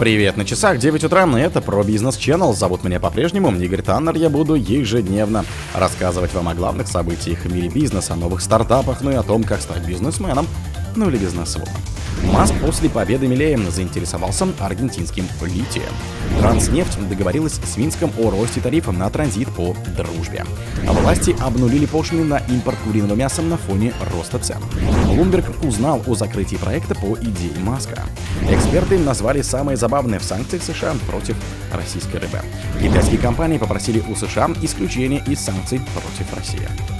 Привет, на часах 9 утра, и это про бизнес Channel. Зовут меня по-прежнему Игорь Таннер. Я буду ежедневно рассказывать вам о главных событиях в мире бизнеса, о новых стартапах, ну и о том, как стать бизнесменом, ну или бизнесвумен. Маск после победы Милеем заинтересовался аргентинским литием. Транснефть договорилась с Минском о росте тарифа на транзит по дружбе. А власти обнулили пошлины на импорт куриного мяса на фоне роста цен. Блумберг узнал о закрытии проекта по идее Маска. Эксперты назвали самые забавные в санкциях США против российской рыбы. Китайские компании попросили у США исключения из санкций против России.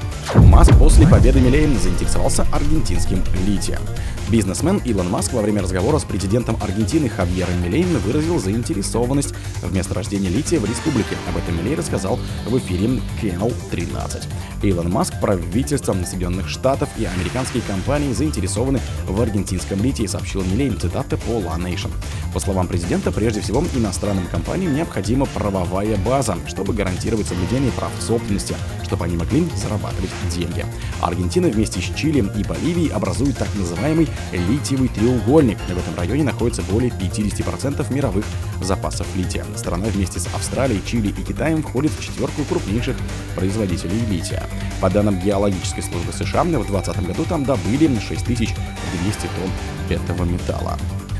Маск после победы Милейн заинтересовался аргентинским литием. Бизнесмен Илон Маск во время разговора с президентом Аргентины Хавьером Милейн выразил заинтересованность в месторождении лития в республике. Об этом Милей рассказал в эфире Channel 13. Илон Маск, правительство Соединенных Штатов и американские компании заинтересованы в аргентинском литии, сообщил Милейн цитаты по La Nation. По словам президента, прежде всего иностранным компаниям необходима правовая база, чтобы гарантировать соблюдение прав собственности, чтобы они могли зарабатывать деньги. Аргентина вместе с Чили и Боливией образует так называемый литиевый треугольник. В этом районе находится более 50% мировых запасов лития. Страна вместе с Австралией, Чили и Китаем входит в четверку крупнейших производителей лития. По данным геологической службы США, в 2020 году там добыли 6200 тонн этого металла.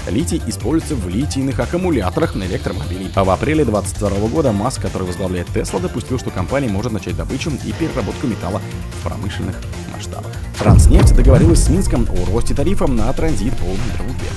Литий используется в литийных аккумуляторах на электромобилей. А в апреле 2022 года Маск, который возглавляет Tesla, допустил, что компания может начать добычу и переработку металла в промышленных масштабах. Транснефть договорилась с Минском о росте тарифа на транзит по трубе.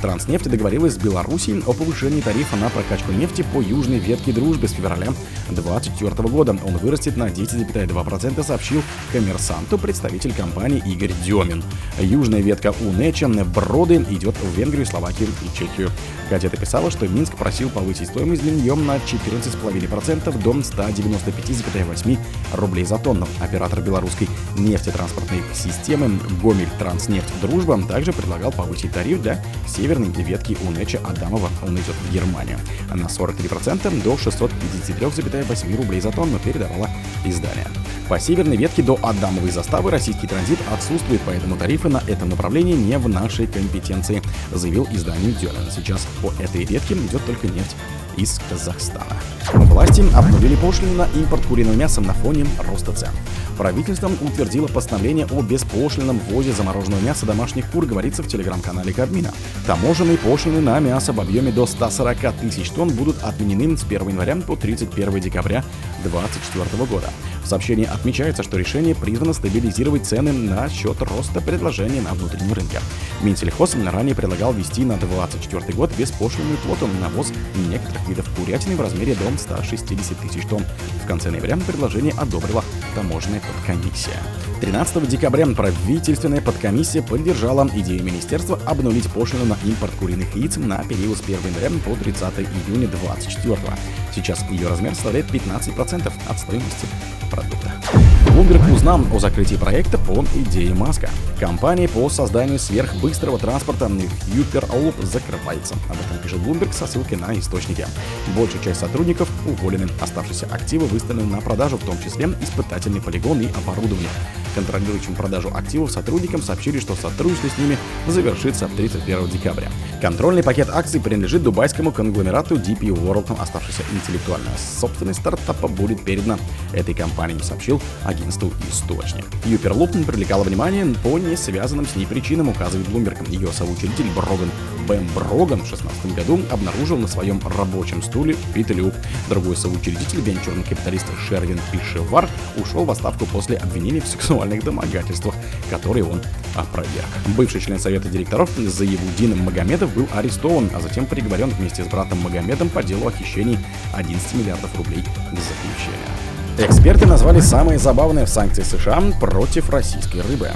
Транснефть договорилась с Беларусью о повышении тарифа на прокачку нефти по южной ветке дружбы с февраля 2024 года. Он вырастет на 10,2%, сообщил коммерсанту представитель компании Игорь Демин. Южная ветка УНЭЧа Броды идет в Венгрию, Словакию и Чехию. Газета писала, что Минск просил повысить стоимость нее на 14,5% до 195,8 рублей за тонну. Оператор белорусской нефтетранспортной системы Гомель Транснефть Дружба также предлагал повысить тариф для северной ветки УНЭЧа Адамова. Он идет в Германию. На 43% до 653,8 рублей за тонну передавала издание. По северной ветке до Адамовой заставы российский транзит отсутствует, поэтому тарифы на этом направлении не в нашей компетенции, заявил издание Дёлен. Сейчас по этой ветке идет только нефть из Казахстана. Власти обнулили пошлину на импорт куриного мяса на фоне роста цен. Правительством утвердило постановление о беспошлинном ввозе замороженного мяса домашних кур, говорится в телеграм-канале Кабмина. Таможенные пошлины на мясо в объеме до 140 тысяч тонн будут отменены с 1 января по 31 декабря 2024 года. В сообщении отмечается, что решение призвано стабилизировать цены на счет роста предложения на внутреннем рынке. Минсельхоз ранее предлагал ввести на 2024 год беспошлинную квоту на ввоз некоторых видов курятины в размере до 160 тысяч тонн. В конце ноября предложение одобрила таможенная подкомиссия. 13 декабря правительственная подкомиссия поддержала идею министерства обнулить пошлину на импорт куриных яиц на период с 1 января по 30 июня 2024. Сейчас ее размер составляет 15% от стоимости продукта. Bloomberg узнал о закрытии проекта по идее Маска. Компания по созданию сверхбыстрого транспорта Hyperloop закрывается. Об этом пишет Bloomberg со ссылкой на источники. Большая часть сотрудников уволены. Оставшиеся активы выставлены на продажу, в том числе испытательный полигон и оборудование контролирующим продажу активов сотрудникам сообщили, что сотрудничество с ними завершится 31 декабря. Контрольный пакет акций принадлежит дубайскому конгломерату DP World. Оставшаяся интеллектуальная собственность стартапа будет передана этой компании, сообщил агентству источник. Hyperloop привлекала внимание по не связанным с ней причинам, указывает Bloomberg. Ее соучредитель Броган Бэм Броган в 2016 году обнаружил на своем рабочем стуле Петлю. Другой соучредитель, венчурный капиталист Шервин Пишевар, ушел в отставку после обвинений в сексуальных домогательствах, которые он опроверг. Бывший член совета директоров Заевудин Магомедов был арестован, а затем приговорен вместе с братом Магомедом по делу о хищении 11 миллиардов рублей к заключению. Эксперты назвали самые забавные в санкции США против российской рыбы.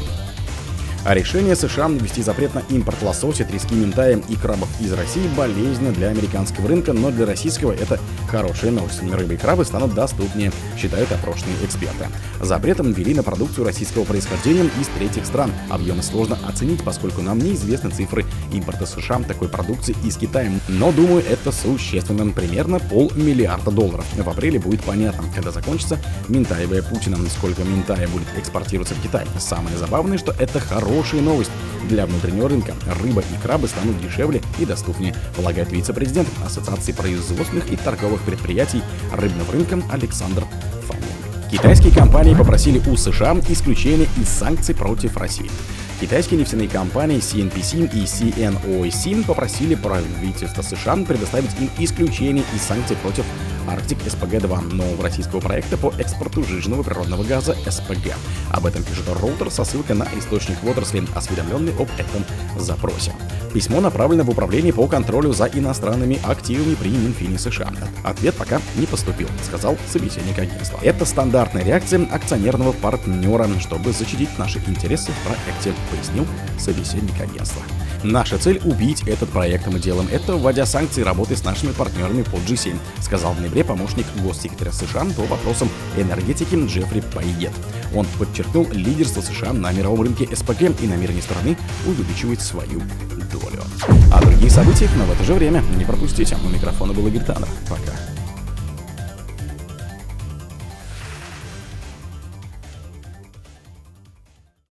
А решение США ввести запрет на импорт лосося, трески, ментая и крабов из России болезненно для американского рынка, но для российского это хорошая новость. Рыбы и крабы станут доступнее, считают опрошенные эксперты. Запретом ввели на продукцию российского происхождения из третьих стран. Объемы сложно оценить, поскольку нам неизвестны цифры импорта США такой продукции из Китая. Но думаю, это существенно. Примерно полмиллиарда долларов. В апреле будет понятно, когда закончится ментаевая Путина, сколько ментая будет экспортироваться в Китай. Самое забавное, что это хорошая новость для внутреннего рынка. Рыба и крабы станут дешевле и доступнее, полагает вице-президент Ассоциации производственных и торговых предприятий рыбного рынка Александр Фомин. Китайские компании попросили у США исключения из санкций против России. Китайские нефтяные компании CNPC и CNOC попросили правительство США предоставить им исключение из санкций против Арктик СПГ-2 нового российского проекта по экспорту жиженного природного газа СПГ. Об этом пишет Роутер со ссылкой на источник в отрасли, осведомленный об этом запросе. Письмо направлено в Управление по контролю за иностранными активами при Минфине США. Ответ пока не поступил, сказал собеседник агентства. Это стандартная реакция акционерного партнера, чтобы защитить наши интересы в проекте, пояснил собеседник агентства. Наша цель — убить этот проект. Мы делаем это, вводя санкции работы с нашими партнерами по G7, сказал в ноябре помощник госсекретаря США по вопросам энергетики Джеффри Пайет. Он подчеркнул лидерство США на мировом рынке СПГ и намерение страны увеличивать свою долю. О других событиях, но в это же время не пропустите. У микрофона был Игорь. Пока.